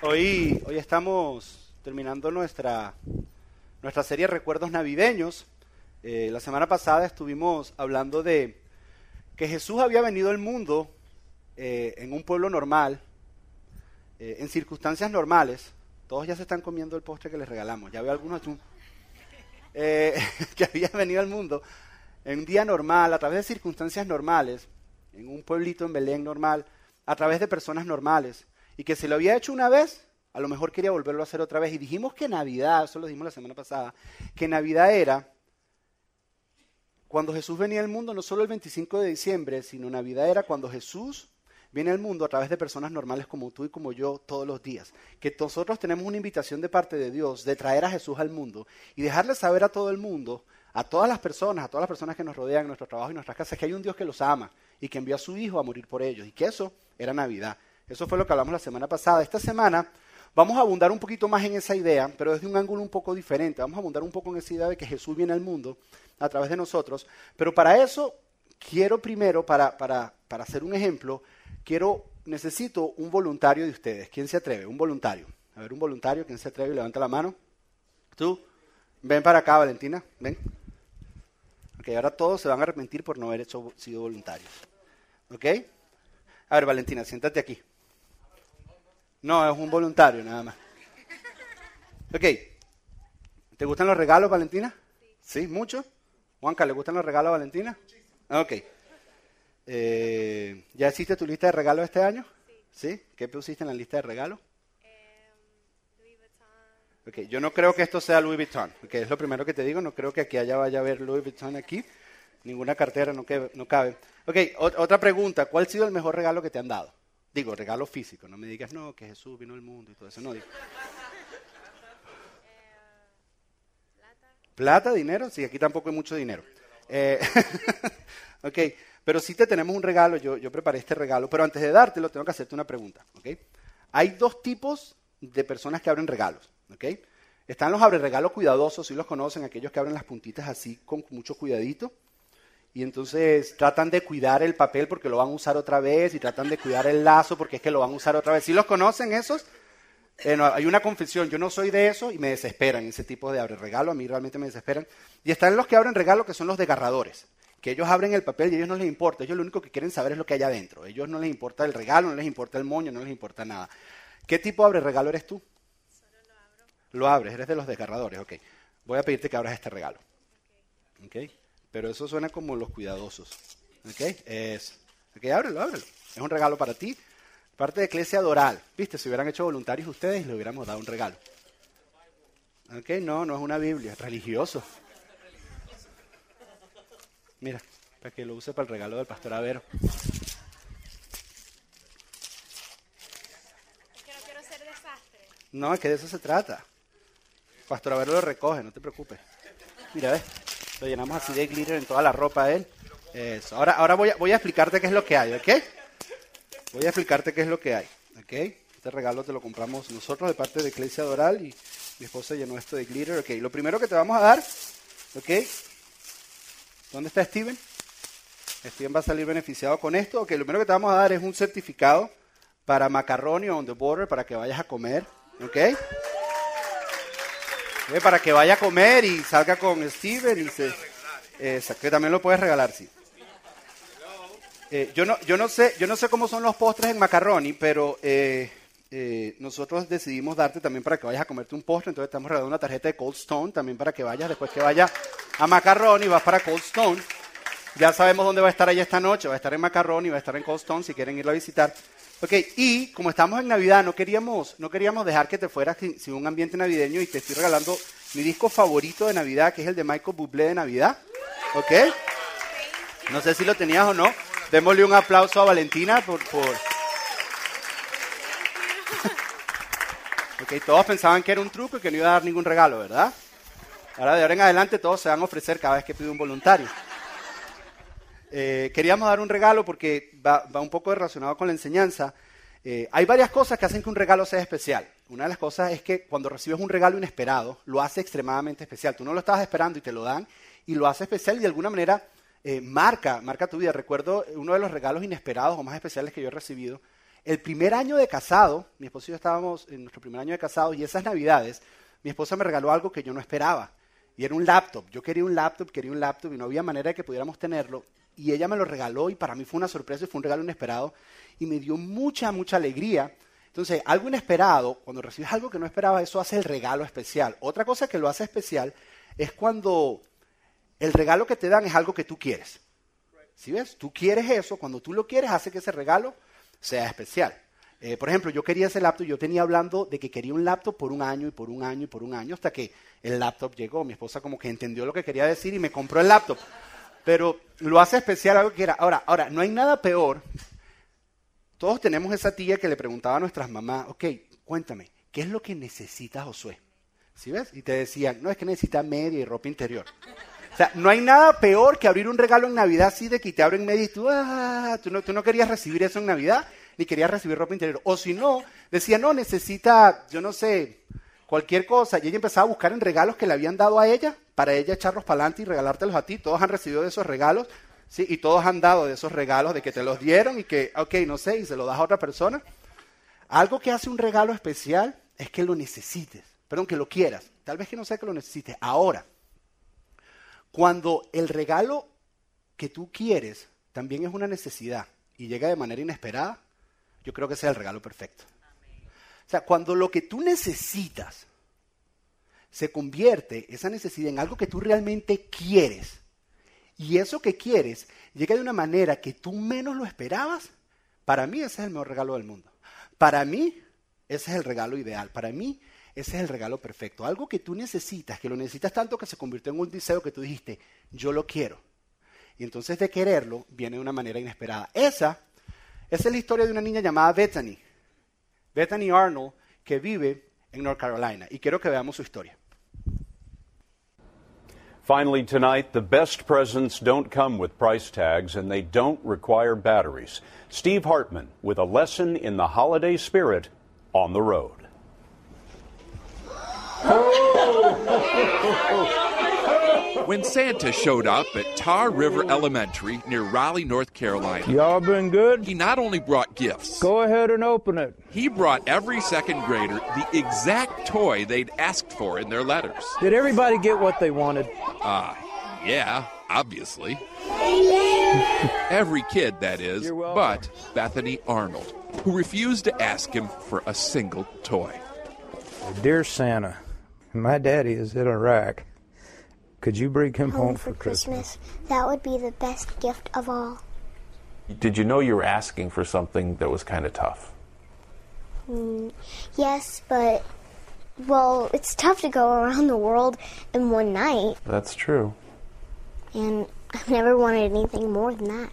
Hoy, estamos terminando nuestra, serie recuerdos navideños. Eh, la semana pasada estuvimos hablando de que Jesús había venido al mundo eh, en un pueblo normal, eh, en circunstancias normales. Todos ya se están comiendo el postre que les regalamos. Ya veo algunos que había venido al mundo en un día normal, a través de circunstancias normales, en un pueblito en Belén normal, a través de personas normales y que se lo había hecho una vez, a lo mejor quería volverlo a hacer otra vez. Y dijimos que Navidad, eso lo dijimos la semana pasada, que Navidad era cuando Jesús venía al mundo, no solo el 25 de diciembre, sino Navidad era cuando Jesús viene al mundo a través de personas normales como tú y como yo todos los días. Que nosotros tenemos una invitación de parte de Dios de traer a Jesús al mundo y dejarle saber a todo el mundo, a todas las personas, a todas las personas que nos rodean en nuestro trabajo y nuestras casas, que hay un Dios que los ama y que envió a su Hijo a morir por ellos y que eso era Navidad. Eso fue lo que hablamos la semana pasada. Esta semana vamos a abundar un poquito más en esa idea, pero desde un ángulo un poco diferente. Vamos a abundar un poco en esa idea de que Jesús viene al mundo a través de nosotros. Pero para eso quiero primero, para, para, para hacer un ejemplo, quiero, necesito un voluntario de ustedes. ¿Quién se atreve? Un voluntario. A ver, un voluntario, ¿quién se atreve? Levanta la mano. Tú. Ven para acá, Valentina. Ven. Ok, ahora todos se van a arrepentir por no haber hecho, sido voluntarios. ¿Ok? A ver, Valentina, siéntate aquí. No, es un voluntario nada más. Ok. ¿Te gustan los regalos, Valentina? Sí. ¿Mucho? Juanca, ¿le gustan los regalos a Valentina? Ok. Eh, ¿Ya hiciste tu lista de regalos este año? Sí. ¿Sí? ¿Qué pusiste en la lista de regalos? Okay, yo no creo que esto sea Louis Vuitton, que es lo primero que te digo, no creo que aquí allá vaya a haber Louis Vuitton aquí, ninguna cartera no, que, no cabe. Ok, otra pregunta, ¿cuál ha sido el mejor regalo que te han dado? Digo, regalo físico, no me digas, no, que Jesús vino al mundo y todo eso, no digo. plata. ¿Plata, dinero? Sí, aquí tampoco hay mucho dinero. Eh, ok, pero sí te tenemos un regalo, yo, yo preparé este regalo, pero antes de dártelo tengo que hacerte una pregunta, ok. Hay dos tipos de personas que abren regalos. ¿okay? Están los abre regalos cuidadosos, si los conocen, aquellos que abren las puntitas así con mucho cuidadito. Y entonces tratan de cuidar el papel porque lo van a usar otra vez y tratan de cuidar el lazo porque es que lo van a usar otra vez. Si los conocen esos, eh, hay una confesión, yo no soy de eso y me desesperan ese tipo de abre regalo, a mí realmente me desesperan. Y están los que abren regalo que son los desgarradores, que ellos abren el papel y a ellos no les importa, ellos lo único que quieren saber es lo que hay adentro. A ellos no les importa el regalo, no les importa el moño, no les importa nada. ¿Qué tipo de abre regalo eres tú? Lo abres, eres de los desgarradores, ok. Voy a pedirte que abras este regalo. Ok. Pero eso suena como los cuidadosos. Ok. Es. Ok, ábrelo, ábrelo. Es un regalo para ti. Parte de Iglesia Doral. Viste, si hubieran hecho voluntarios ustedes, le hubiéramos dado un regalo. Ok, no, no es una Biblia, es religioso. Mira, para que lo use para el regalo del pastor Avero. Es que no quiero ser desastre. No, es que de eso se trata. Pastor Avero lo recoge, no te preocupes. Mira, ves, lo llenamos así de glitter en toda la ropa de él. Eso. Ahora, ahora voy, a, voy a explicarte qué es lo que hay, ¿ok? Voy a explicarte qué es lo que hay, ¿ok? Este regalo te lo compramos nosotros de parte de Iglesia Doral y mi esposa llenó esto de glitter, ¿ok? Lo primero que te vamos a dar, ¿ok? ¿Dónde está Steven? Steven va a salir beneficiado con esto. Ok, lo primero que te vamos a dar es un certificado para Macaroni on the Border para que vayas a comer, ¿ok? Para que vaya a comer y salga con Steven y se... Que también lo puedes regalar, sí. Eh, yo, no, yo, no sé, yo no sé cómo son los postres en macaroni, pero eh, eh, nosotros decidimos darte también para que vayas a comerte un postre, entonces estamos regalando una tarjeta de Cold Stone también para que vayas, después que vayas a macaroni vas para Cold Stone. Ya sabemos dónde va a estar ella esta noche, va a estar en macaroni, va a estar en Cold Stone si quieren irlo a visitar. Ok, y como estamos en Navidad, no queríamos, no queríamos dejar que te fueras sin, un ambiente navideño y te estoy regalando mi disco favorito de Navidad, que es el de Michael Bublé de Navidad. Ok, no sé si lo tenías o no. Démosle un aplauso a Valentina por... por... ok, todos pensaban que era un truco y que no iba a dar ningún regalo, ¿verdad? Ahora de ahora en adelante todos se van a ofrecer cada vez que pide un voluntario. Eh, queríamos dar un regalo porque va, un poco relacionado con la enseñanza. Eh, hay varias cosas que hacen que un regalo sea especial. Una de las cosas es que cuando recibes un regalo inesperado, lo hace extremadamente especial. Tú no lo estabas esperando y te lo dan y lo hace especial y de alguna manera eh, marca, marca tu vida. Recuerdo uno de los regalos inesperados o más especiales que yo he recibido el primer año de casado, mi esposo y yo estábamos en nuestro primer año de casado y esas navidades, mi esposa me regaló algo que yo no esperaba. Y era un laptop. Yo quería un laptop, quería un laptop y no había manera de que pudiéramos tenerlo. Y ella me lo regaló y para mí fue una sorpresa y fue un regalo inesperado. Y me dio mucha, mucha alegría. Entonces, algo inesperado, cuando recibes algo que no esperaba, eso hace el regalo especial. Otra cosa que lo hace especial es cuando el regalo que te dan es algo que tú quieres. ¿Sí ves? Tú quieres eso, cuando tú lo quieres, hace que ese regalo sea especial. Eh, por ejemplo, yo quería ese laptop, yo tenía hablando de que quería un laptop por un año y por un año y por un año, hasta que el laptop llegó. Mi esposa como que entendió lo que quería decir y me compró el laptop. Pero lo hace especial algo que era. Ahora, ahora, no hay nada peor. Todos tenemos esa tía que le preguntaba a nuestras mamás, ok, cuéntame, ¿qué es lo que necesita Josué? ¿Sí ves? Y te decían, no, es que necesita media y ropa interior. O sea, no hay nada peor que abrir un regalo en Navidad así de que te abren media y tú, ah, tú no, tú no querías recibir eso en Navidad ni quería recibir ropa interior. O si no, decía, no, necesita, yo no sé, cualquier cosa. Y ella empezaba a buscar en regalos que le habían dado a ella, para ella echarlos para adelante y regalártelos a ti. Todos han recibido de esos regalos, ¿sí? Y todos han dado de esos regalos de que te los dieron y que, ok, no sé, y se lo das a otra persona. Algo que hace un regalo especial es que lo necesites, perdón, que lo quieras. Tal vez que no sea que lo necesites. Ahora, cuando el regalo que tú quieres también es una necesidad y llega de manera inesperada, yo creo que es el regalo perfecto. O sea, cuando lo que tú necesitas se convierte, esa necesidad, en algo que tú realmente quieres, y eso que quieres llega de una manera que tú menos lo esperabas, para mí ese es el mejor regalo del mundo. Para mí, ese es el regalo ideal. Para mí, ese es el regalo perfecto. Algo que tú necesitas, que lo necesitas tanto que se convirtió en un deseo que tú dijiste, yo lo quiero. Y entonces de quererlo viene de una manera inesperada. Esa esa es la historia de una niña llamada Bethany. Bethany Arnold, que vive en North Carolina. Y quiero que veamos su historia. Finally, tonight, the best presents don't come with price tags and they don't require batteries. Steve Hartman with a lesson in the holiday spirit on the road. when Santa showed up at Tar River Elementary near Raleigh, North Carolina. Y'all been good? He not only brought gifts, Go ahead and open it. he brought every second grader the exact toy they'd asked for in their letters. Did everybody get what they wanted? Uh, yeah, obviously. Every kid, that is, You're but Bethany Arnold, who refused to ask him for a single toy. Dear Santa, my daddy is in Iraq. Could you bring him home, home for Christmas. That would be the best gift of all. Did you know you were asking for something that was kind of tough? Mm, yes, but well, it's tough to go around the world in one night, That's true. and I've never wanted anything more than that.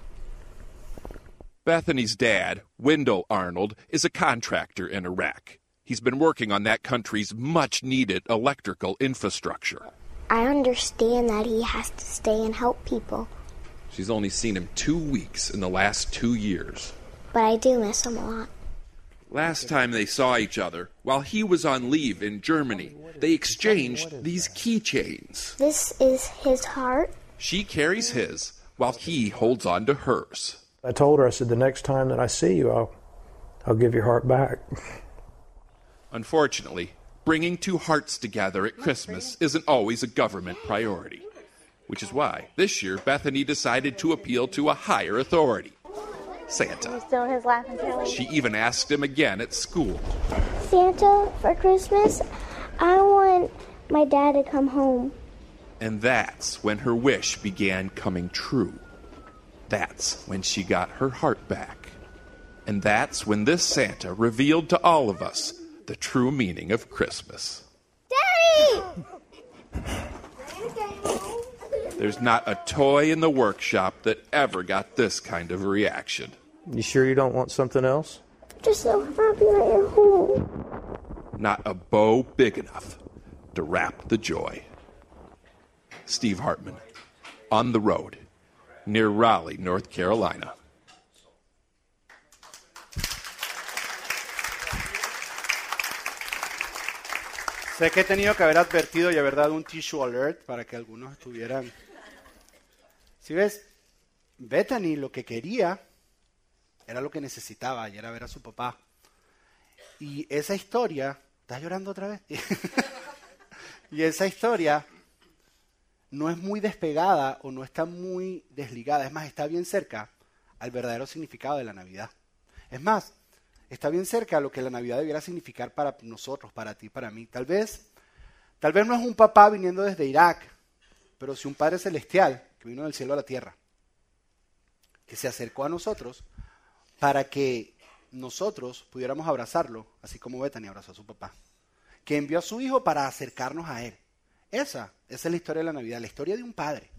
Bethany's dad, Wendell Arnold, is a contractor in Iraq. He's been working on that country's much needed electrical infrastructure. I understand that he has to stay and help people, She's only seen him two weeks in the last two years. but I do miss him a lot. Last time they saw each other, while he was on leave in Germany, they exchanged these keychains. This is his heart. She carries his, while he holds on to hers. I told her, I said, the next time that I see you, I'll, I'll give your heart back. Unfortunately, bringing two hearts together at Christmas isn't always a government priority. Which is why, this year, Bethany decided to appeal to a higher authority Santa. Still his laughing tail. She even asked him again at school. Santa, for Christmas, I want my dad to come home. And that's when her wish began coming true. That's when she got her heart back. And that's when this Santa revealed to all of us the true meaning of Christmas. Daddy! There's not a toy in the workshop that ever got this kind of reaction. You sure you don't want something else? I'm Just so happy that you're home. Not a bow big enough to wrap the joy. Steve Hartman, on the road, near Raleigh, North Carolina. Sé que he tenido que haber advertido y haber dado un tissue alert para que algunos estuvieran. Si ves, Bethany lo que quería era lo que necesitaba y era ver a su papá. Y esa historia, ¿estás llorando otra vez? y esa historia no es muy despegada o no está muy desligada, es más, está bien cerca al verdadero significado de la Navidad. Es más, está bien cerca a lo que la Navidad debiera significar para nosotros, para ti, para mí. Tal vez, tal vez no es un papá viniendo desde Irak, pero sí un Padre celestial que vino del cielo a la tierra, que se acercó a nosotros para que nosotros pudiéramos abrazarlo, así como Bethany abrazó a su papá, que envió a su hijo para acercarnos a él. Esa, esa es la historia de la Navidad, la historia de un padre,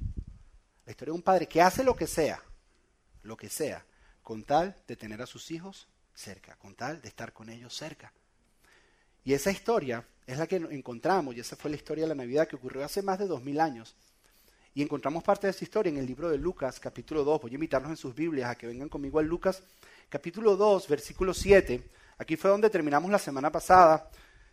la historia de un padre que hace lo que sea, lo que sea, con tal de tener a sus hijos cerca, con tal de estar con ellos cerca. Y esa historia es la que encontramos, y esa fue la historia de la Navidad que ocurrió hace más de dos mil años. Y encontramos parte de esa historia en el libro de Lucas, capítulo 2. Voy a invitarlos en sus Biblias a que vengan conmigo al Lucas, capítulo 2, versículo 7. Aquí fue donde terminamos la semana pasada,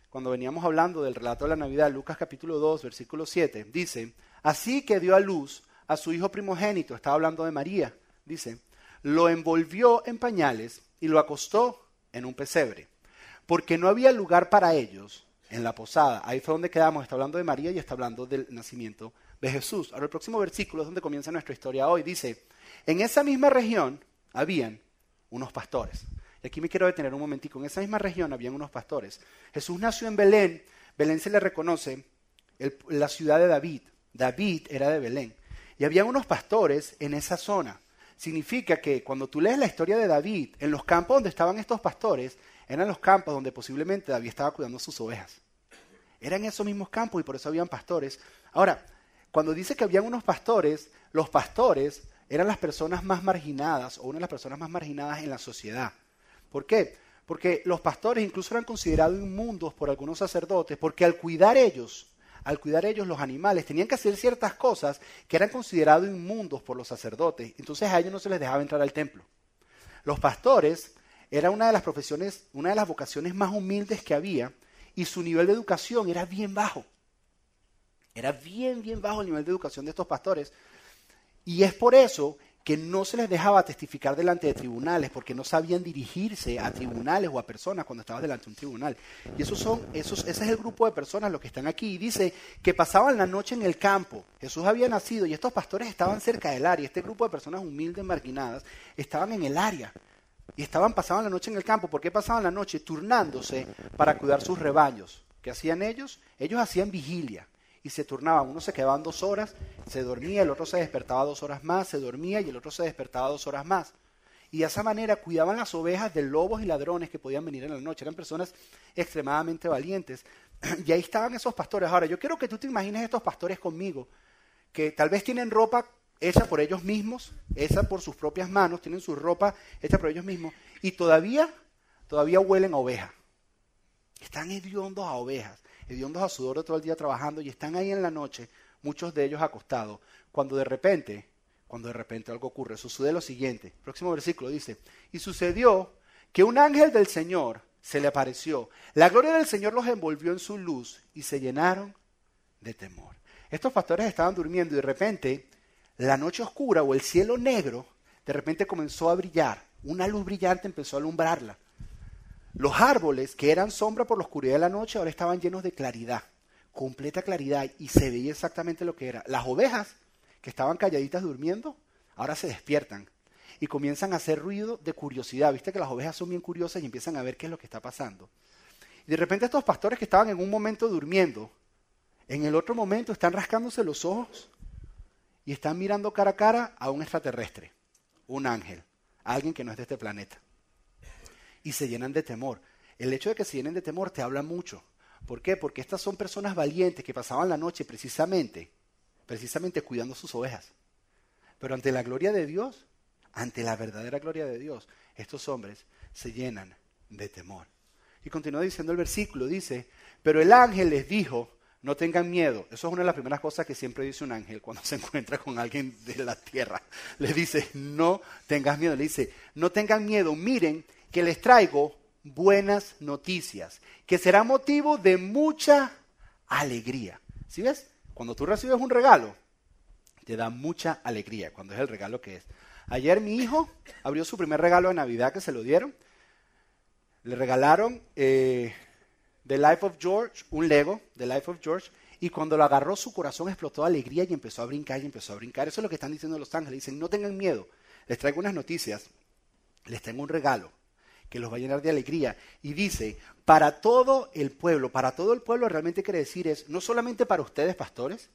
cuando veníamos hablando del relato de la Navidad. Lucas, capítulo 2, versículo 7. Dice, así que dio a luz a su hijo primogénito, estaba hablando de María, dice, lo envolvió en pañales y lo acostó en un pesebre, porque no había lugar para ellos en la posada. Ahí fue donde quedamos, está hablando de María y está hablando del nacimiento de Jesús. Ahora el próximo versículo es donde comienza nuestra historia hoy. Dice, en esa misma región habían unos pastores. Y aquí me quiero detener un momentico. En esa misma región habían unos pastores. Jesús nació en Belén. Belén se le reconoce la ciudad de David. David era de Belén. Y había unos pastores en esa zona. Significa que cuando tú lees la historia de David, en los campos donde estaban estos pastores, eran los campos donde posiblemente David estaba cuidando sus ovejas. Eran esos mismos campos y por eso habían pastores. Ahora, cuando dice que habían unos pastores, los pastores eran las personas más marginadas o una de las personas más marginadas en la sociedad. ¿Por qué? Porque los pastores incluso eran considerados inmundos por algunos sacerdotes, porque al cuidar ellos, al cuidar ellos los animales, tenían que hacer ciertas cosas que eran considerados inmundos por los sacerdotes. Entonces a ellos no se les dejaba entrar al templo. Los pastores era una de las profesiones, una de las vocaciones más humildes que había, y su nivel de educación era bien bajo. Era bien, bien bajo el nivel de educación de estos pastores. Y es por eso que no se les dejaba testificar delante de tribunales, porque no sabían dirigirse a tribunales o a personas cuando estaban delante de un tribunal. Y esos son, esos, ese es el grupo de personas los que están aquí. Y dice que pasaban la noche en el campo. Jesús había nacido y estos pastores estaban cerca del área. Este grupo de personas humildes, marginadas, estaban en el área. Y estaban, pasaban la noche en el campo. ¿Por qué pasaban la noche? Turnándose para cuidar sus rebaños. ¿Qué hacían ellos? Ellos hacían vigilia y se turnaban. Uno se quedaban dos horas, se dormía, el otro se despertaba dos horas más, se dormía y el otro se despertaba dos horas más. Y de esa manera cuidaban las ovejas de lobos y ladrones que podían venir en la noche. Eran personas extremadamente valientes. Y ahí estaban esos pastores. Ahora, yo quiero que tú te imagines estos pastores conmigo, que tal vez tienen ropa hecha por ellos mismos, hecha por sus propias manos, tienen su ropa hecha por ellos mismos, y todavía, todavía huelen a oveja. Están hediondos a ovejas hediondos a sudor de todo el día trabajando y están ahí en la noche, muchos de ellos acostados, cuando de repente, cuando de repente algo ocurre, sucede lo siguiente. próximo versículo dice, y sucedió que un ángel del Señor se le apareció. La gloria del Señor los envolvió en su luz y se llenaron de temor. Estos pastores estaban durmiendo y de repente la noche oscura o el cielo negro de repente comenzó a brillar. Una luz brillante empezó a alumbrarla. Los árboles, que eran sombra por la oscuridad de la noche, ahora estaban llenos de claridad, completa claridad, y se veía exactamente lo que era. Las ovejas, que estaban calladitas durmiendo, ahora se despiertan y comienzan a hacer ruido de curiosidad. Viste que las ovejas son bien curiosas y empiezan a ver qué es lo que está pasando. Y de repente estos pastores que estaban en un momento durmiendo, en el otro momento están rascándose los ojos y están mirando cara a cara a un extraterrestre, un ángel, alguien que no es de este planeta y se llenan de temor. El hecho de que se llenen de temor te habla mucho. ¿Por qué? Porque estas son personas valientes que pasaban la noche precisamente, precisamente cuidando sus ovejas. Pero ante la gloria de Dios, ante la verdadera gloria de Dios, estos hombres se llenan de temor. Y continúa diciendo el versículo, dice, pero el ángel les dijo, no tengan miedo. Eso es una de las primeras cosas que siempre dice un ángel cuando se encuentra con alguien de la tierra. Le dice, no tengas miedo. Le dice, no tengan miedo. Miren que les traigo buenas noticias, que será motivo de mucha alegría. ¿Sí ves? Cuando tú recibes un regalo, te da mucha alegría cuando es el regalo que es. Ayer mi hijo abrió su primer regalo de Navidad que se lo dieron. Le regalaron eh, The Life of George, un Lego, The Life of George, y cuando lo agarró su corazón explotó de alegría y empezó a brincar y empezó a brincar. Eso es lo que están diciendo los ángeles. Dicen, no tengan miedo, les traigo unas noticias, les tengo un regalo que los va a llenar de alegría. Y dice, para todo el pueblo, para todo el pueblo realmente quiere decir es, no solamente para ustedes, pastores,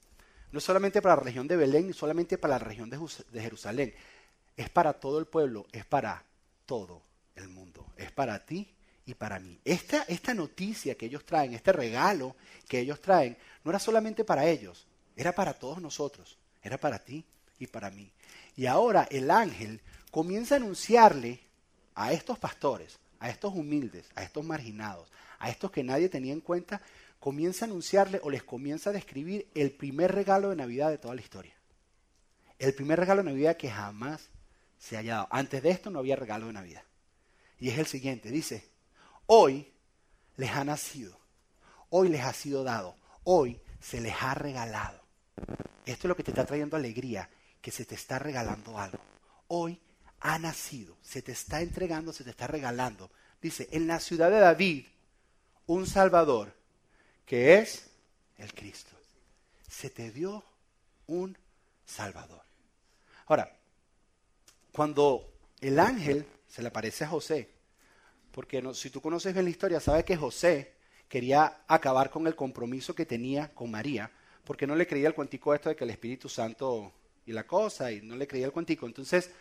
no solamente para la región de Belén, solamente para la región de Jerusalén, es para todo el pueblo, es para todo el mundo, es para ti y para mí. Esta, esta noticia que ellos traen, este regalo que ellos traen, no era solamente para ellos, era para todos nosotros, era para ti y para mí. Y ahora el ángel comienza a anunciarle a estos pastores, a estos humildes, a estos marginados, a estos que nadie tenía en cuenta, comienza a anunciarle o les comienza a describir el primer regalo de Navidad de toda la historia. El primer regalo de Navidad que jamás se haya dado. Antes de esto no había regalo de Navidad. Y es el siguiente, dice, hoy les ha nacido, hoy les ha sido dado, hoy se les ha regalado. Esto es lo que te está trayendo alegría, que se te está regalando algo. Hoy ha nacido, se te está entregando, se te está regalando. Dice, en la ciudad de David, un Salvador, que es el Cristo. Se te dio un Salvador. Ahora, cuando el ángel se le aparece a José, porque si tú conoces bien la historia, sabes que José quería acabar con el compromiso que tenía con María, porque no le creía el cuentico esto de que el Espíritu Santo y la cosa, y no le creía el cuentico. Entonces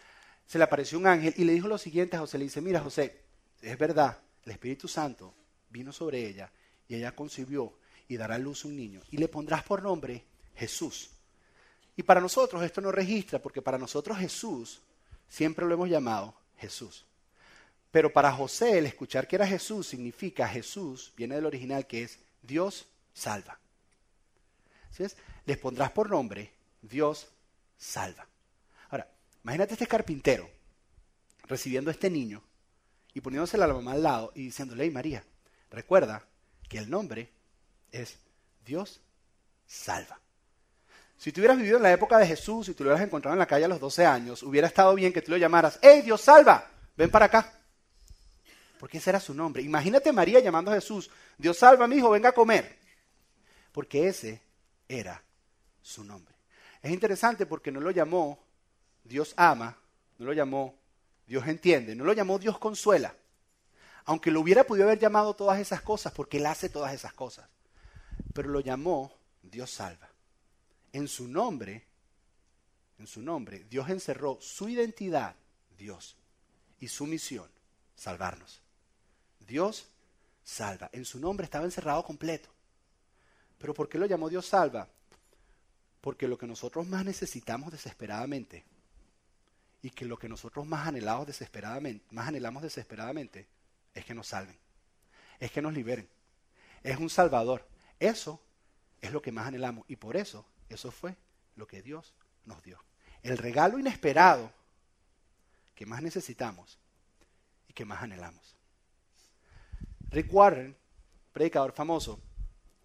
se le apareció un ángel y le dijo lo siguiente a José, le dice, mira José, es verdad, el Espíritu Santo vino sobre ella y ella concibió y dará a luz un niño y le pondrás por nombre Jesús. Y para nosotros esto no registra, porque para nosotros Jesús siempre lo hemos llamado Jesús. Pero para José el escuchar que era Jesús significa Jesús, viene del original que es Dios salva. ¿Sí es? Les pondrás por nombre Dios salva. Imagínate este carpintero recibiendo a este niño y poniéndosela a la mamá al lado y diciéndole, hey María, recuerda que el nombre es Dios salva. Si tú hubieras vivido en la época de Jesús y tú lo hubieras encontrado en la calle a los 12 años, hubiera estado bien que tú lo llamaras, ¡Hey, Dios salva! Ven para acá. Porque ese era su nombre. Imagínate María llamando a Jesús, Dios salva, mi hijo, venga a comer. Porque ese era su nombre. Es interesante porque no lo llamó Dios ama, no lo llamó Dios entiende, no lo llamó Dios consuela. Aunque lo hubiera podido haber llamado todas esas cosas, porque Él hace todas esas cosas. Pero lo llamó Dios salva. En su nombre, en su nombre, Dios encerró su identidad, Dios, y su misión, salvarnos. Dios salva. En su nombre estaba encerrado completo. Pero ¿por qué lo llamó Dios salva? Porque lo que nosotros más necesitamos desesperadamente y que lo que nosotros más anhelamos desesperadamente, más anhelamos desesperadamente es que nos salven, es que nos liberen, es un salvador. Eso es lo que más anhelamos y por eso eso fue lo que Dios nos dio. El regalo inesperado que más necesitamos y que más anhelamos. Rick Warren, predicador famoso,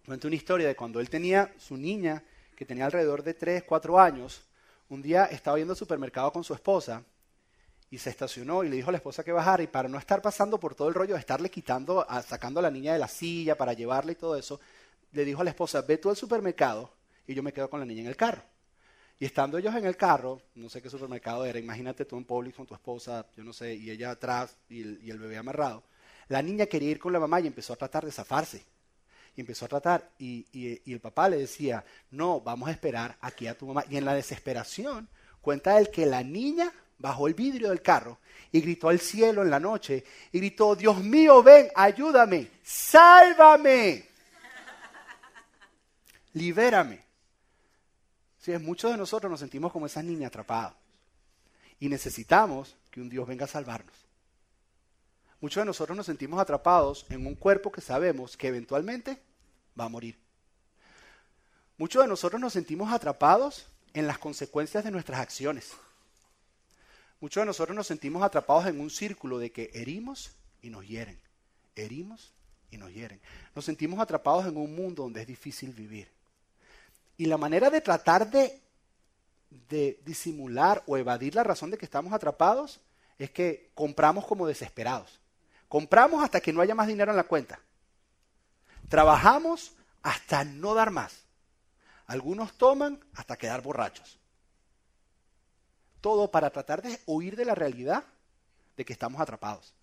cuenta una historia de cuando él tenía su niña, que tenía alrededor de 3, 4 años, un día estaba yendo al supermercado con su esposa y se estacionó y le dijo a la esposa que bajara y para no estar pasando por todo el rollo de estarle quitando, a- sacando a la niña de la silla para llevarla y todo eso, le dijo a la esposa, ve tú al supermercado y yo me quedo con la niña en el carro. Y estando ellos en el carro, no sé qué supermercado era, imagínate tú en Publix con tu esposa, yo no sé, y ella atrás y el, y el bebé amarrado, la niña quería ir con la mamá y empezó a tratar de zafarse. Y empezó a tratar, y, y- el papá le decía, no, vamos a esperar aquí a tu mamá. Y en la desesperación, cuenta él que la niña bajó el vidrio del carro y gritó al cielo en la noche, y gritó, Dios mío, ven, ayúdame, sálvame, libérame. Sí, muchos de nosotros nos sentimos como esas niñas atrapadas. Y necesitamos que un Dios venga a salvarnos. Muchos de nosotros nos sentimos atrapados en un cuerpo que sabemos que eventualmente va a morir. Muchos de nosotros nos sentimos atrapados en las consecuencias de nuestras acciones. Muchos de nosotros nos sentimos atrapados en un círculo de que herimos y nos hieren. Herimos y nos hieren. Nos sentimos atrapados en un mundo donde es difícil vivir. Y la manera de tratar de, de disimular o evadir la razón de que estamos atrapados es que compramos como desesperados. Compramos hasta que no haya más dinero en la cuenta. Trabajamos hasta no dar más. Algunos toman hasta quedar borrachos. Todo para tratar de huir de la realidad de que estamos atrapados.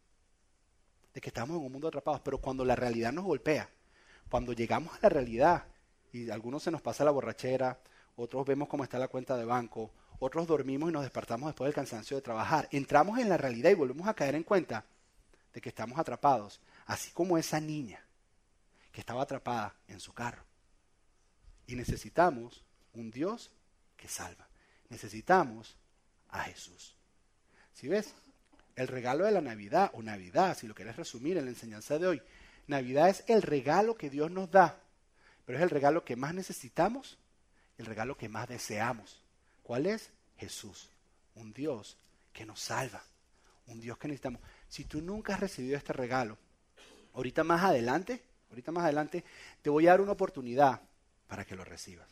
De que estamos en un mundo atrapados. Pero cuando la realidad nos golpea, cuando llegamos a la realidad y algunos se nos pasa la borrachera, otros vemos cómo está la cuenta de banco, otros dormimos y nos despertamos después del cansancio de trabajar. Entramos en la realidad y volvemos a caer en cuenta de que estamos atrapados, así como esa niña que estaba atrapada en su carro. Y necesitamos un Dios que salva. Necesitamos a Jesús. Si ves, el regalo de la Navidad, o Navidad, si lo quieres resumir en la enseñanza de hoy, Navidad es el regalo que Dios nos da, pero es el regalo que más necesitamos, el regalo que más deseamos. ¿Cuál es? Jesús, un Dios que nos salva, un Dios que necesitamos. Si tú nunca has recibido este regalo, ahorita más adelante, ahorita más adelante, te voy a dar una oportunidad para que lo recibas.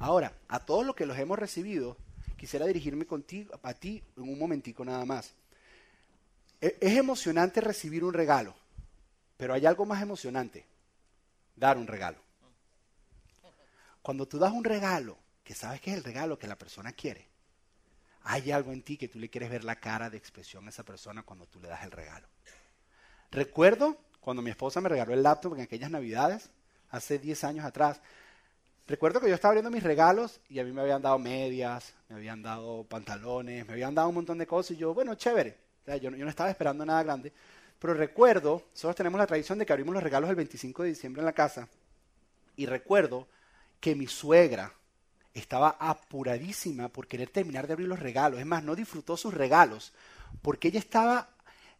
Ahora, a todos los que los hemos recibido, quisiera dirigirme contigo, a ti en un momentico nada más. E, es emocionante recibir un regalo, pero hay algo más emocionante, dar un regalo. Cuando tú das un regalo, que sabes que es el regalo que la persona quiere, hay algo en ti que tú le quieres ver la cara de expresión a esa persona cuando tú le das el regalo. Recuerdo cuando mi esposa me regaló el laptop en aquellas navidades, hace 10 años atrás. Recuerdo que yo estaba abriendo mis regalos y a mí me habían dado medias, me habían dado pantalones, me habían dado un montón de cosas y yo, bueno, chévere. yo, yo no estaba esperando nada grande. Pero recuerdo, nosotros tenemos la tradición de que abrimos los regalos el 25 de diciembre en la casa. Y recuerdo que mi suegra estaba apuradísima por querer terminar de abrir los regalos. Es más, no disfrutó sus regalos porque ella estaba,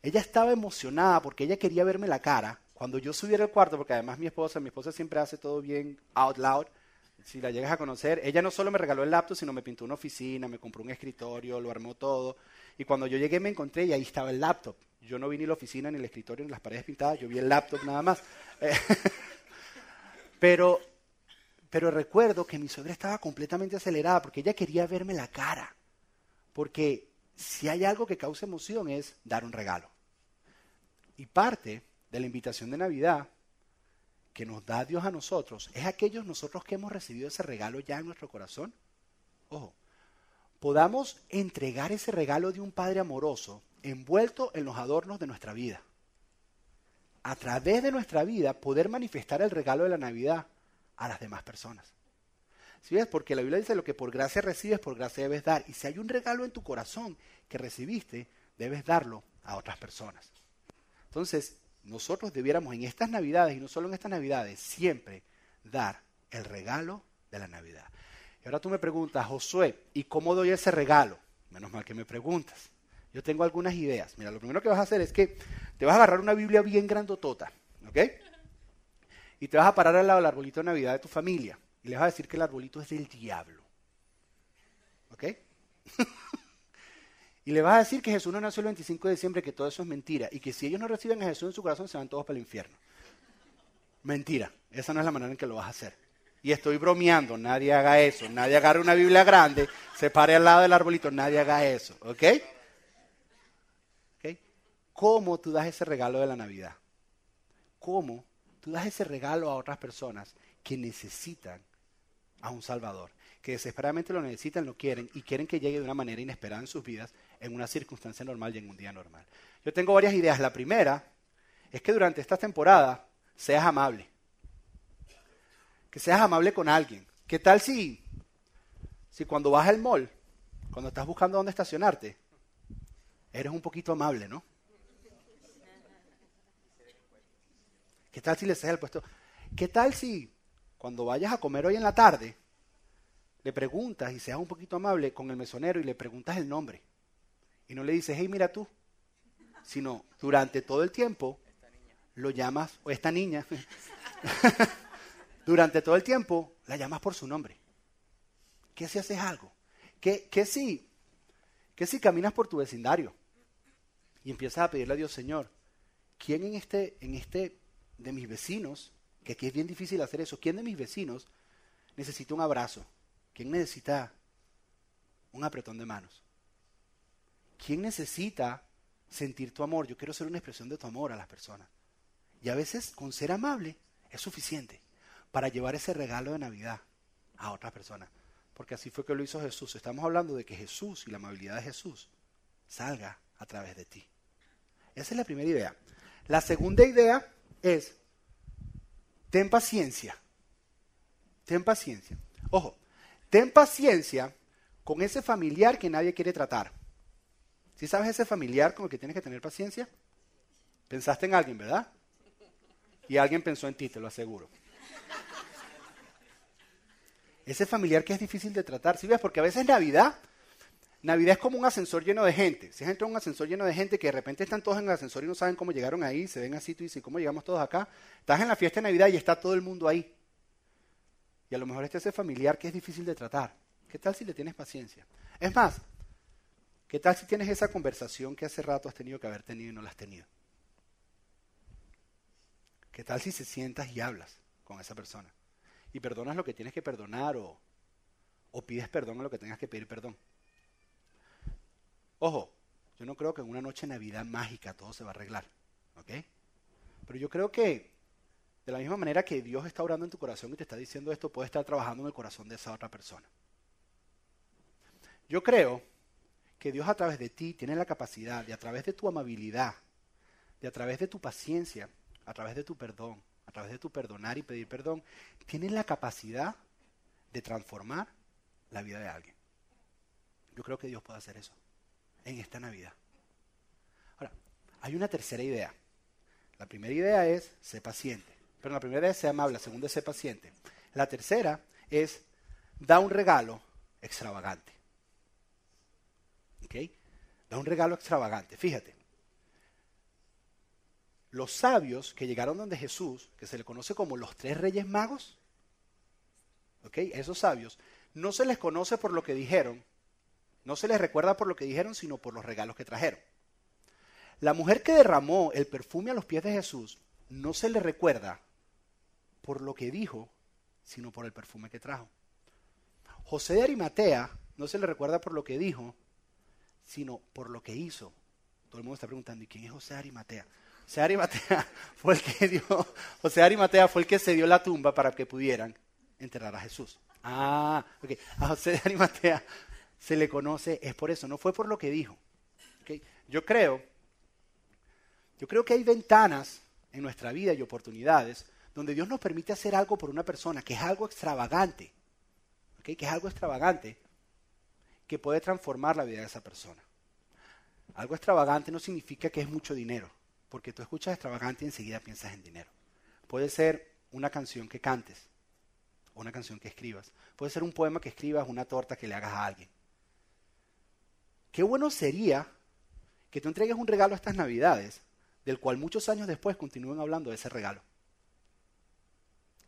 ella estaba emocionada porque ella quería verme la cara cuando yo subiera al cuarto, porque además mi esposa, mi esposa siempre hace todo bien out loud. Si la llegas a conocer, ella no solo me regaló el laptop, sino me pintó una oficina, me compró un escritorio, lo armó todo. Y cuando yo llegué me encontré y ahí estaba el laptop. Yo no vi ni la oficina, ni el escritorio, ni las paredes pintadas, yo vi el laptop nada más. pero pero recuerdo que mi suegra estaba completamente acelerada porque ella quería verme la cara. Porque si hay algo que causa emoción es dar un regalo. Y parte de la invitación de Navidad que nos da Dios a nosotros es aquellos nosotros que hemos recibido ese regalo ya en nuestro corazón. Ojo, podamos entregar ese regalo de un Padre amoroso envuelto en los adornos de nuestra vida. A través de nuestra vida poder manifestar el regalo de la Navidad a las demás personas. ¿Sí ves? Porque la Biblia dice lo que por gracia recibes, por gracia debes dar. Y si hay un regalo en tu corazón que recibiste, debes darlo a otras personas. Entonces, nosotros debiéramos en estas Navidades, y no solo en estas Navidades, siempre dar el regalo de la Navidad. Y ahora tú me preguntas, Josué, ¿y cómo doy ese regalo? Menos mal que me preguntas. Yo tengo algunas ideas. Mira, lo primero que vas a hacer es que te vas a agarrar una Biblia bien grandotota, ¿ok? Y te vas a parar al lado del arbolito de Navidad de tu familia y les vas a decir que el arbolito es del diablo. ¿Ok? y le vas a decir que Jesús no nació el 25 de diciembre, que todo eso es mentira y que si ellos no reciben a Jesús en su corazón se van todos para el infierno. Mentira, esa no es la manera en que lo vas a hacer. Y estoy bromeando, nadie haga eso, nadie agarre una Biblia grande, se pare al lado del arbolito, nadie haga eso, ¿ok? ¿Ok? ¿Cómo tú das ese regalo de la Navidad? ¿Cómo tú das ese regalo a otras personas que necesitan a un Salvador, que desesperadamente lo necesitan, lo quieren y quieren que llegue de una manera inesperada en sus vidas, en una circunstancia normal y en un día normal. Yo tengo varias ideas. La primera es que durante esta temporada seas amable. Que seas amable con alguien. ¿Qué tal si, si cuando vas al mall, cuando estás buscando dónde estacionarte, eres un poquito amable, ¿no? ¿Qué tal si le cedes el puesto? ¿Qué tal si cuando vayas a comer hoy en la tarde, le preguntas y seas un poquito amable con el mesonero y le preguntas el nombre? Y no le dices, hey, mira tú, sino durante todo el tiempo lo llamas, o esta niña, durante todo el tiempo la llamas por su nombre. ¿Qué si haces algo? ¿Qué, qué si, qué si caminas por tu vecindario y empiezas a pedirle a Dios, Señor, ¿quién en este, en este de mis vecinos, que aquí es bien difícil hacer eso, ¿quién de mis vecinos necesita un abrazo? ¿Quién necesita un apretón de manos. ¿Quién necesita sentir tu amor? Yo quiero ser una expresión de tu amor a las personas. Y a veces con ser amable es suficiente para llevar ese regalo de Navidad a otras personas. Porque así fue que lo hizo Jesús. Estamos hablando de que Jesús y la amabilidad de Jesús salga a través de ti. Esa es la primera idea. La segunda idea es, ten paciencia. Ten paciencia. Ojo, ten paciencia con ese familiar que nadie quiere tratar. ¿Sí sabes ese familiar con el que tienes que tener paciencia? Pensaste en alguien, ¿verdad? Y alguien pensó en ti, te lo aseguro. Ese familiar que es difícil de tratar, ¿sí ves? Porque a veces Navidad, Navidad es como un ascensor lleno de gente. Si has entrado en un ascensor lleno de gente que de repente están todos en el ascensor y no saben cómo llegaron ahí, se ven así, tú dices, ¿cómo llegamos todos acá? Estás en la fiesta de Navidad y está todo el mundo ahí. Y a lo mejor este es ese familiar que es difícil de tratar. ¿Qué tal si le tienes paciencia? Es más, ¿qué tal si tienes esa conversación que hace rato has tenido que haber tenido y no la has tenido? ¿Qué tal si se sientas y hablas con esa persona? Y perdonas lo que tienes que perdonar o, o pides perdón a lo que tengas que pedir perdón. Ojo, yo no creo que en una noche de Navidad mágica todo se va a arreglar. ¿Ok? Pero yo creo que de la misma manera que Dios está orando en tu corazón y te está diciendo esto, puede estar trabajando en el corazón de esa otra persona. Yo creo que Dios a través de ti tiene la capacidad de a través de tu amabilidad, de a través de tu paciencia, a través de tu perdón, a través de tu perdonar y pedir perdón, tiene la capacidad de transformar la vida de alguien. Yo creo que Dios puede hacer eso en esta Navidad. Ahora, hay una tercera idea. La primera idea es ser paciente. Pero la primera es ser amable, la segunda es ser paciente. La tercera es da un regalo extravagante. ¿Ok? Da un regalo extravagante. Fíjate. Los sabios que llegaron donde Jesús, que se le conoce como los tres reyes magos, ¿ok? Esos sabios, no se les conoce por lo que dijeron, no se les recuerda por lo que dijeron, sino por los regalos que trajeron. La mujer que derramó el perfume a los pies de Jesús no se le recuerda por lo que dijo, sino por el perfume que trajo. José de Arimatea no se le recuerda por lo que dijo, sino por lo que hizo. Todo el mundo está preguntando, ¿y quién es José de Arimatea? José de Arimatea fue el que dio, José de Arimatea fue el que se dio la tumba para que pudieran enterrar a Jesús. Ah, ok. A José de Arimatea se le conoce, es por eso, no fue por lo que dijo. Yo creo, yo creo que hay ventanas en nuestra vida y oportunidades donde Dios nos permite hacer algo por una persona, que es algo extravagante, que es algo extravagante, que puede transformar la vida de esa persona. Algo extravagante no significa que es mucho dinero, porque tú escuchas extravagante y enseguida piensas en dinero. Puede ser una canción que cantes, una canción que escribas. Puede ser un poema que escribas, una torta que le hagas a alguien. Qué bueno sería que tú entregues un regalo a estas navidades, del cual muchos años después continúen hablando de ese regalo.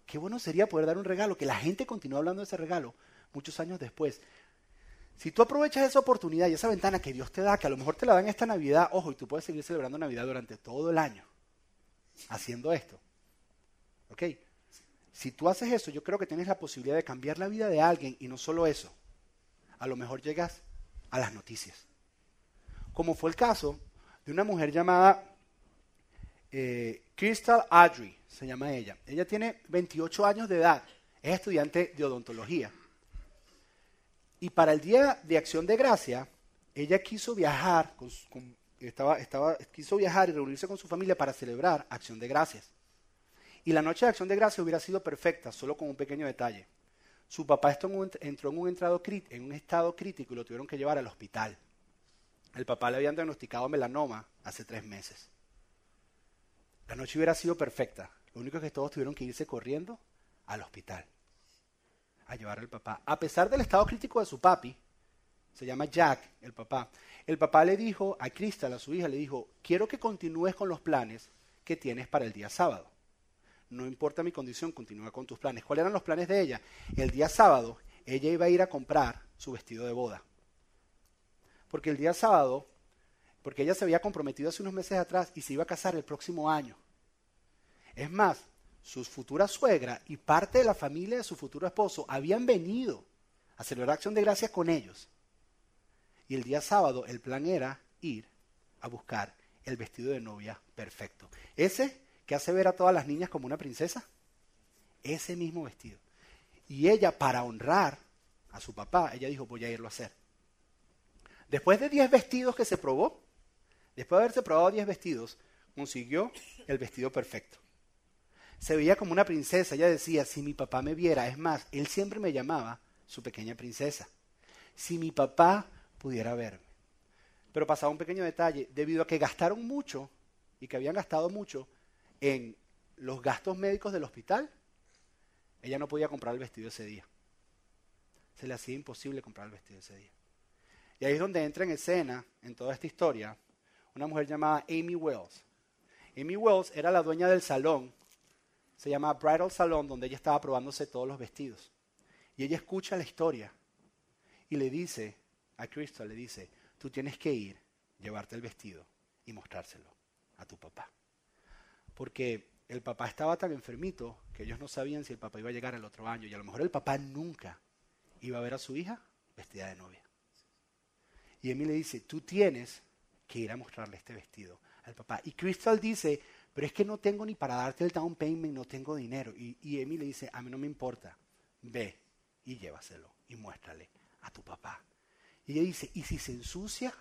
Qué bueno sería poder dar un regalo, que la gente continúe hablando de ese regalo muchos años después. Si tú aprovechas esa oportunidad y esa ventana que Dios te da, que a lo mejor te la dan esta Navidad, ojo, y tú puedes seguir celebrando Navidad durante todo el año, haciendo esto. ¿Ok? Si tú haces eso, yo creo que tienes la posibilidad de cambiar la vida de alguien y no solo eso. A lo mejor llegas a las noticias. Como fue el caso de una mujer llamada eh, Crystal Audrey, se llama ella. Ella tiene 28 años de edad, es estudiante de odontología. Y para el Día de Acción de Gracia, ella quiso viajar, estaba, quiso viajar y reunirse con su familia para celebrar Acción de Gracias. Y la noche de Acción de Gracias hubiera sido perfecta, solo con un pequeño detalle. Su papá entró en un, en un estado crítico y lo tuvieron que llevar al hospital. El papá le habían diagnosticado melanoma hace tres meses. La noche hubiera sido perfecta. Lo único es que todos tuvieron que irse corriendo al hospital a llevar al papá. A pesar del estado crítico de su papi, se llama Jack, el papá, el papá le dijo a Crystal, a su hija, le dijo, quiero que continúes con los planes que tienes para el día sábado. No importa mi condición, continúa con tus planes. ¿Cuáles eran los planes de ella? El día sábado, ella iba a ir a comprar su vestido de boda. Porque el día sábado, porque ella se había comprometido hace unos meses atrás y se iba a casar el próximo año. Es más, su futura suegra y parte de la familia de su futuro esposo habían venido a celebrar acción de gracias con ellos. Y el día sábado el plan era ir a buscar el vestido de novia perfecto. Ese que hace ver a todas las niñas como una princesa. Ese mismo vestido. Y ella, para honrar a su papá, ella dijo, voy a irlo a hacer. Después de 10 vestidos que se probó, después de haberse probado 10 vestidos, consiguió el vestido perfecto. Se veía como una princesa. Ella decía, si mi papá me viera, es más, él siempre me llamaba su pequeña princesa. Si mi papá pudiera verme. Pero pasaba un pequeño detalle, debido a que gastaron mucho y que habían gastado mucho en los gastos médicos del hospital, ella no podía comprar el vestido ese día. Se le hacía imposible comprar el vestido ese día. Y ahí es donde entra en escena, en toda esta historia, una mujer llamada Amy Wells. Amy Wells era la dueña del salón, se llama Bridal Salon, donde ella estaba probándose todos los vestidos. Y ella escucha la historia y le dice a Cristo, le dice, tú tienes que ir, llevarte el vestido y mostrárselo a tu papá. Porque el papá estaba tan enfermito que ellos no sabían si el papá iba a llegar el otro año y a lo mejor el papá nunca iba a ver a su hija vestida de novia. Y Emi le dice, tú tienes que ir a mostrarle este vestido al papá. Y Crystal dice, pero es que no tengo ni para darte el down payment, no tengo dinero. Y, y le dice, a mí no me importa, ve y llévaselo y muéstrale a tu papá. Y ella dice, ¿y si se ensucia?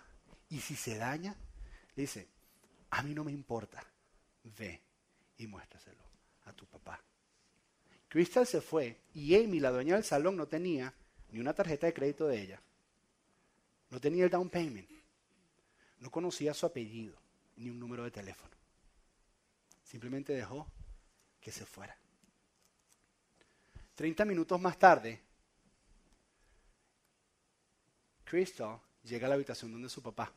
¿Y si se daña? Le dice, a mí no me importa, ve y muéstraselo a tu papá. Crystal se fue y Amy, la dueña del salón, no tenía ni una tarjeta de crédito de ella. No tenía el down payment. No conocía su apellido ni un número de teléfono. Simplemente dejó que se fuera. Treinta minutos más tarde, Crystal llega a la habitación donde su papá.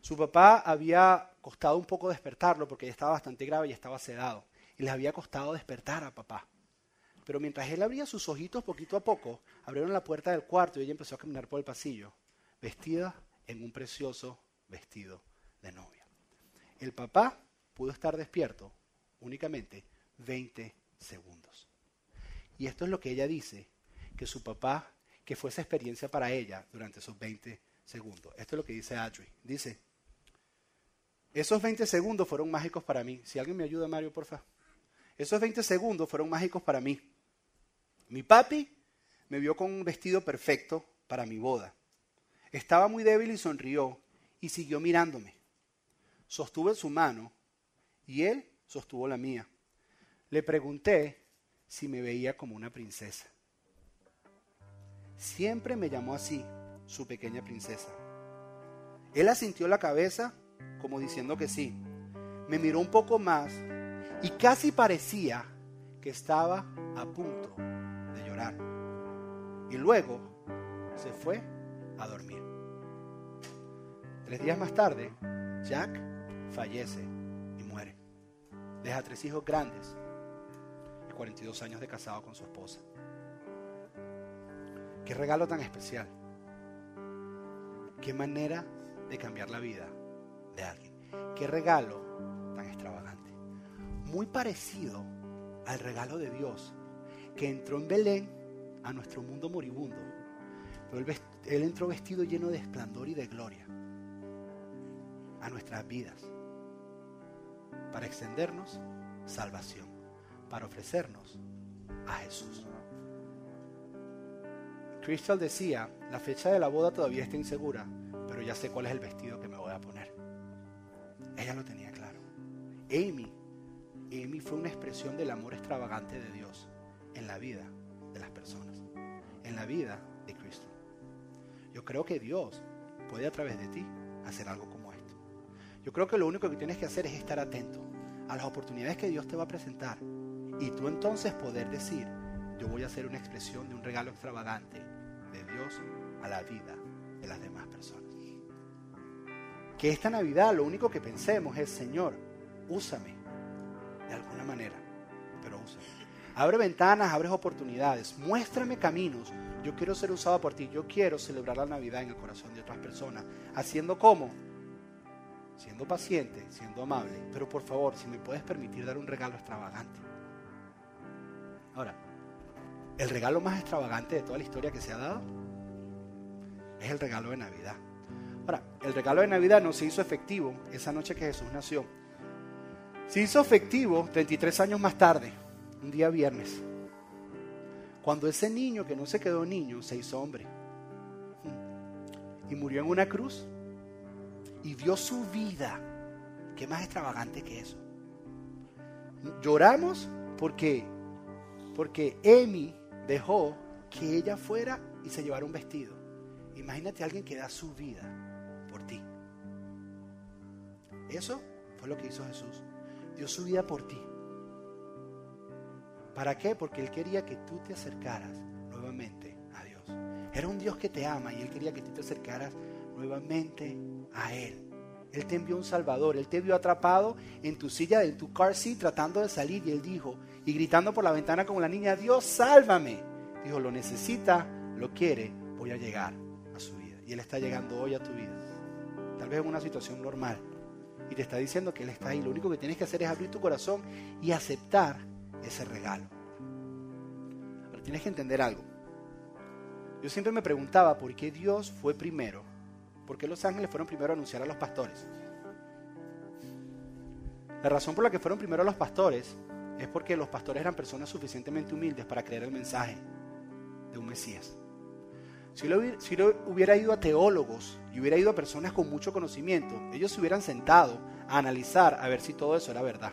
Su papá había costado un poco despertarlo porque ya estaba bastante grave y estaba sedado. Y les había costado despertar a papá. Pero mientras él abría sus ojitos poquito a poco, abrieron la puerta del cuarto y ella empezó a caminar por el pasillo, vestida en un precioso vestido de novia. El papá pudo estar despierto únicamente 20 segundos. Y esto es lo que ella dice, que su papá, que fue esa experiencia para ella durante esos 20 segundos. Esto es lo que dice Audrey. Dice, esos 20 segundos fueron mágicos para mí. Si alguien me ayuda, Mario, por favor. Esos 20 segundos fueron mágicos para mí. Mi papi me vio con un vestido perfecto para mi boda. Estaba muy débil y sonrió y siguió mirándome. Sostuve su mano y él sostuvo la mía. Le pregunté si me veía como una princesa. Siempre me llamó así, su pequeña princesa. Él asintió la cabeza como diciendo que sí. Me miró un poco más y casi parecía que estaba a punto de llorar. Y luego se fue a dormir. Tres días más tarde, Jack fallece y muere. Deja tres hijos grandes y 42 años de casado con su esposa. Qué regalo tan especial. Qué manera de cambiar la vida de alguien. Qué regalo tan extravagante. Muy parecido al regalo de Dios que entró en Belén a nuestro mundo moribundo. Pero él, él entró vestido lleno de esplendor y de gloria a nuestras vidas para extendernos salvación, para ofrecernos a Jesús. Crystal decía, la fecha de la boda todavía está insegura, pero ya sé cuál es el vestido que me voy a poner. Ella lo tenía claro. Amy, Amy fue una expresión del amor extravagante de Dios en la vida de las personas, en la vida de Cristo. Yo creo que Dios puede a través de ti hacer algo como esto. Yo creo que lo único que tienes que hacer es estar atento a las oportunidades que Dios te va a presentar y tú entonces poder decir, yo voy a hacer una expresión de un regalo extravagante de Dios a la vida de las demás personas. Que esta Navidad lo único que pensemos es, Señor, úsame de alguna manera, pero úsame. Abre ventanas, abre oportunidades, muéstrame caminos. Yo quiero ser usado por ti, yo quiero celebrar la Navidad en el corazón de otras personas. ¿Haciendo cómo? Siendo paciente, siendo amable, pero por favor, si me puedes permitir dar un regalo extravagante. Ahora, el regalo más extravagante de toda la historia que se ha dado Es el regalo de Navidad. Ahora, el regalo de Navidad no se hizo efectivo esa noche que Jesús nació. Se hizo efectivo 33 años más tarde, un día viernes, cuando ese niño que no se quedó niño se hizo hombre y murió en una cruz y dio su vida. ¿Qué más extravagante que eso? Lloramos porque porque Emi dejó que ella fuera y se llevara un vestido. Imagínate a alguien que da su vida. Eso fue lo que hizo Jesús. Dio su vida por ti. ¿Para qué? Porque Él quería que tú te acercaras nuevamente a Dios. Era un Dios que te ama y Él quería que tú te acercaras nuevamente a Él. Él te envió un Salvador. Él te vio atrapado en tu silla, en tu car seat, tratando de salir. Y Él dijo, y gritando por la ventana como la niña, Dios, sálvame. Dijo, lo necesita, lo quiere, voy a llegar a su vida. Y Él está llegando hoy a tu vida. Tal vez en una situación normal. Y te está diciendo que Él está ahí. Lo único que tienes que hacer es abrir tu corazón y aceptar ese regalo. Pero tienes que entender algo. Yo siempre me preguntaba por qué Dios fue primero. ¿Por qué los ángeles fueron primero a anunciar a los pastores? La razón por la que fueron primero los pastores es porque los pastores eran personas suficientemente humildes para creer el mensaje de un Mesías. Si lo, hubiera ido a teólogos y hubiera ido a personas con mucho conocimiento, ellos se hubieran sentado a analizar a ver si todo eso era verdad.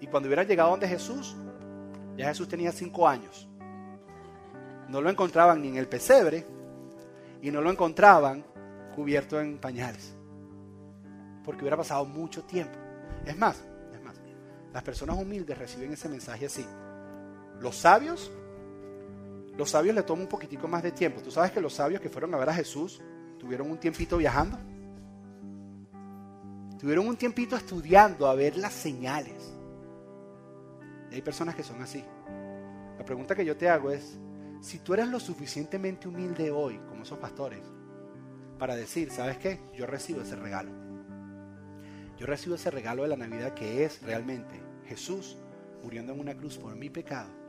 Y cuando hubieran llegado donde Jesús, ya Jesús tenía cinco años. No lo encontraban ni en el pesebre y no lo encontraban cubierto en pañales. Porque hubiera pasado mucho tiempo. Es más, es más, las personas humildes reciben ese mensaje así. Los sabios, los sabios le toman un poquitico más de tiempo. Tú sabes que los sabios que fueron a ver a Jesús tuvieron un tiempito viajando. Tuvieron un tiempito estudiando a ver las señales. Y hay personas que son así. La pregunta que yo te hago es, si tú eres lo suficientemente humilde hoy, como esos pastores, para decir, ¿sabes qué? Yo recibo ese regalo. Yo recibo ese regalo de la Navidad que es realmente Jesús muriendo en una cruz por mi pecado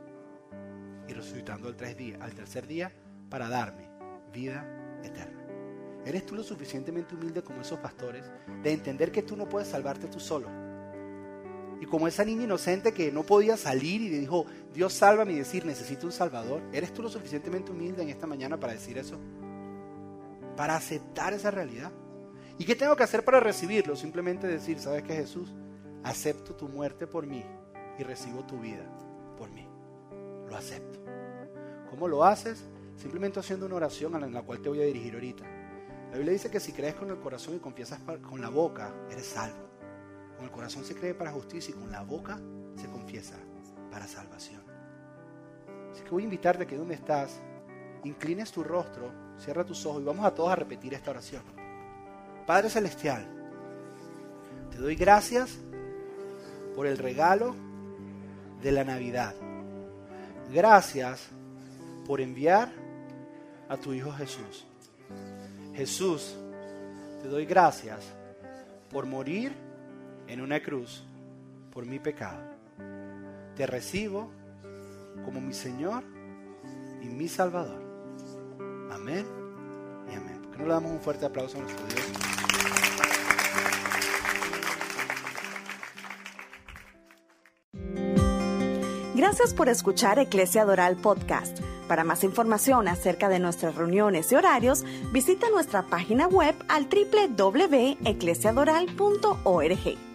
y resucitando al, al tercer día para darme vida eterna. ¿Eres tú lo suficientemente humilde como esos pastores de entender que tú no puedes salvarte tú solo? Y como esa niña inocente que no podía salir y dijo, Dios sálvame y decir, necesito un salvador. ¿Eres tú lo suficientemente humilde en esta mañana para decir eso? Para aceptar esa realidad. ¿Y qué tengo que hacer para recibirlo? Simplemente decir, ¿sabes qué Jesús? Acepto tu muerte por mí y recibo tu vida. Lo acepto. ¿Cómo lo haces? Simplemente haciendo una oración en la cual te voy a dirigir ahorita. La Biblia dice que si crees con el corazón y confiesas con la boca, eres salvo. Con el corazón se cree para justicia y con la boca se confiesa para salvación. Así que voy a invitarte que donde estás, inclines tu rostro, cierra tus ojos y vamos a todos a repetir esta oración. Padre Celestial, te doy gracias por el regalo de la Navidad. Gracias por enviar a tu Hijo Jesús. Jesús, te doy gracias por morir en una cruz por mi pecado. Te recibo como mi Señor y mi Salvador. Amén y amén. ¿Por qué no le damos un fuerte aplauso a nuestro Dios? Gracias por escuchar Eclesia Doral Podcast. Para más información acerca de nuestras reuniones y horarios, visita nuestra página web al www.eclesiadoral.org.